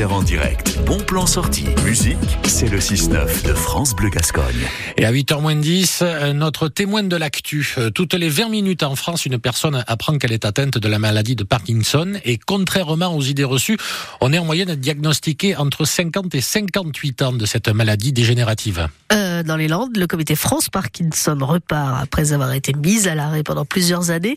en direct. Bon plan sorti. Musique, c'est le 6-9 de France Bleu Gascogne. Et à 8h10, euh, notre témoin de l'actu. Euh, toutes les 20 minutes en France, une personne apprend qu'elle est atteinte de la maladie de Parkinson. Et contrairement aux idées reçues, on est en moyenne diagnostiqué entre 50 et 58 ans de cette maladie dégénérative. Euh, dans les Landes, le comité France Parkinson repart après avoir été mise à l'arrêt pendant plusieurs années.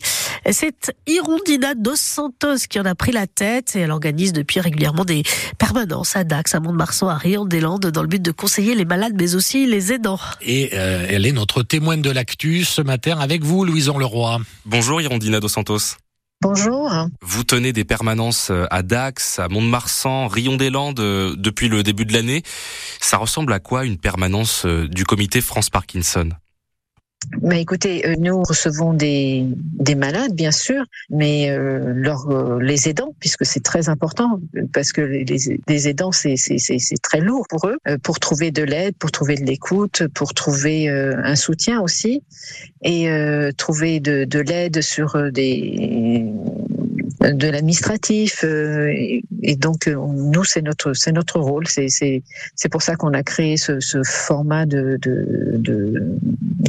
C'est Irondina Dos Santos qui en a pris la tête et elle organise depuis régulièrement des permanence à Dax, à Mont-de-Marsan, à Rion-des-Landes, dans le but de conseiller les malades, mais aussi les aidants. Et euh, elle est notre témoin de l'actu ce matin avec vous, Louison Leroy. Bonjour, Irondina Dos Santos. Bonjour. Vous tenez des permanences euh, à Dax, à Mont-de-Marsan, Rion-des-Landes euh, depuis le début de l'année. Ça ressemble à quoi une permanence du comité France Parkinson? Mais écoutez, euh, nous recevons des, des malades, bien sûr, mais euh, leur, euh, les aidants, puisque c'est très important, parce que les, aidants, c'est très lourd pour eux, pour trouver de l'aide, pour trouver de l'écoute, pour trouver un soutien aussi, et trouver de l'aide sur des de l'administratif et, donc nous c'est notre c'est notre rôle c'est c'est c'est pour ça qu'on a créé ce, ce format de de, de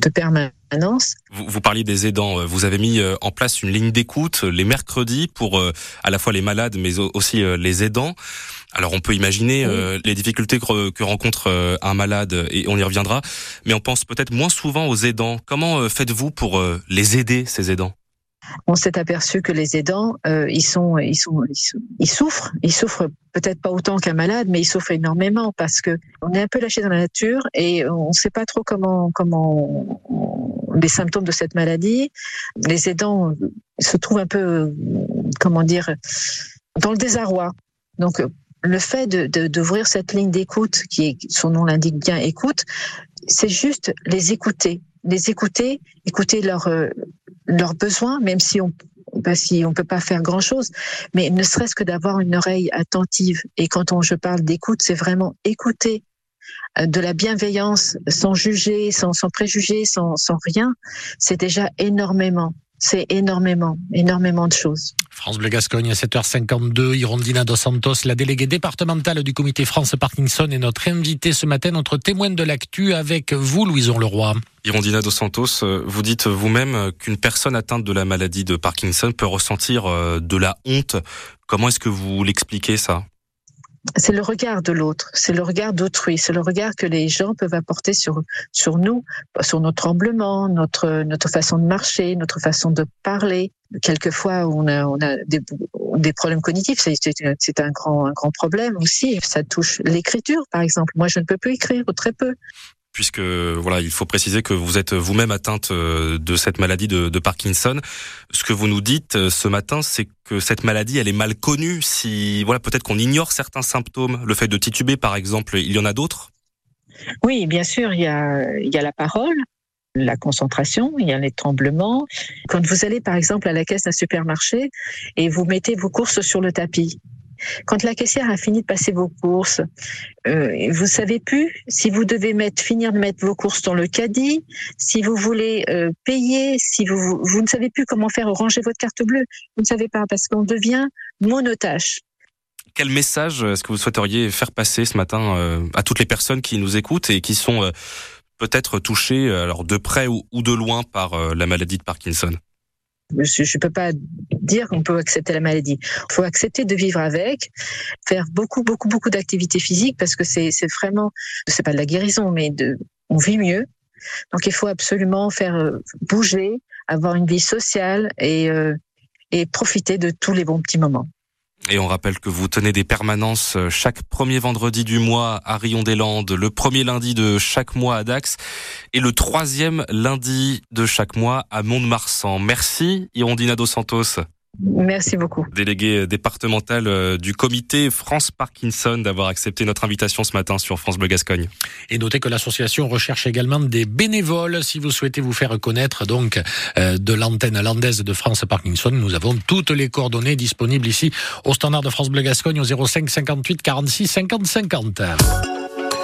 de permanence. Vous, vous, parliez des aidants. Vous avez mis euh, en place une ligne d'écoute les mercredis pour euh, à la fois les malades, mais aussi euh, les aidants. Alors on peut imaginer les difficultés que, rencontre un malade et on y reviendra, mais on pense peut-être moins souvent aux aidants. Comment faites-vous pour les aider ces aidants? On s'est aperçu que les aidants, euh, ils, sont, ils, sont, ils, souffrent. Ils souffrent peut-être pas autant qu'un malade, mais ils souffrent énormément parce que on est un peu lâché dans la nature et on ne sait pas trop comment, comment les symptômes de cette maladie. Les aidants se trouvent un peu, comment dire, dans le désarroi. Donc, le fait d'ouvrir de, cette ligne d'écoute, qui son nom l'indique bien, écoute, c'est juste les écouter, les écouter, écouter leur, euh, leurs besoins, même si on bah, si on peut pas faire grand chose, mais ne serait-ce que d'avoir une oreille attentive. Et quand on, je parle d'écoute, c'est vraiment écouter euh, de la bienveillance, sans juger, sans, sans préjuger, sans, sans rien. C'est déjà énormément. C'est énormément, énormément de choses. France Bleu Gascogne à 7h52, Irondina Dos Santos, la déléguée départementale du comité France Parkinson est notre invitée ce matin, notre témoin de l'actu avec vous, Louison Leroy. Irondina Dos Santos, euh, vous dites vous-même qu'une personne atteinte de la maladie de Parkinson peut ressentir euh, de la honte. Comment est-ce que vous l'expliquez ça? C'est le regard de l'autre, c'est le regard d'autrui, c'est le regard que les gens peuvent apporter sur sur nous, sur notre tremblement, notre notre façon de marcher, notre façon de parler. Quelquefois, on a on a des, des problèmes cognitifs, c'est un grand un grand problème aussi. Ça touche l'écriture, par exemple. Moi, je ne peux plus écrire ou très peu puisque voilà, il faut préciser que vous êtes vous-même atteinte euh, de cette maladie de, Parkinson. Ce que vous nous dites euh, ce matin, c'est que cette maladie, elle est mal connue. Si voilà, peut-être qu'on ignore certains symptômes, le fait de tituber, par exemple, il y en a d'autres? Oui, bien sûr, il y a, il y a la parole, la concentration, il y a les tremblements. Quand vous allez par exemple à la caisse d'un supermarché et vous mettez vos courses sur le tapis, quand la caissière a fini de passer vos courses, euh, vous savez plus si vous devez mettre, finir de mettre vos courses dans le caddie, si vous voulez euh, payer, si vous, vous ne savez plus comment faire ranger votre carte bleue. Vous ne savez pas parce qu'on devient monotache. Quel message est-ce que vous souhaiteriez faire passer ce matin euh, à toutes les personnes qui nous écoutent et qui sont euh, peut-être touchées alors de près ou de loin par la maladie de Parkinson? Je ne peux pas dire qu'on peut accepter la maladie. Il faut accepter de vivre avec, faire beaucoup, beaucoup, beaucoup d'activités physiques parce que c'est vraiment, c'est pas de la guérison, mais de, on vit mieux. Donc il faut absolument faire euh, bouger, avoir une vie sociale et, euh, et profiter de tous les bons petits moments. Et on rappelle que vous tenez des permanences euh, chaque premier vendredi du mois à Rion-des-Landes, le premier lundi de chaque mois à Dax et le troisième lundi de chaque mois à Mont-de-Marsan. Merci, Irondina dos Santos. Merci beaucoup. Délégué départemental euh, du comité France Parkinson d'avoir accepté notre invitation ce matin sur France Bleu Gascogne. Et notez que l'association recherche également des bénévoles si vous souhaitez vous faire connaître donc euh, de l'antenne landaise de France Parkinson. Nous avons toutes les coordonnées disponibles ici au standard de France Bleu Gascogne au 05 58 46 50 50.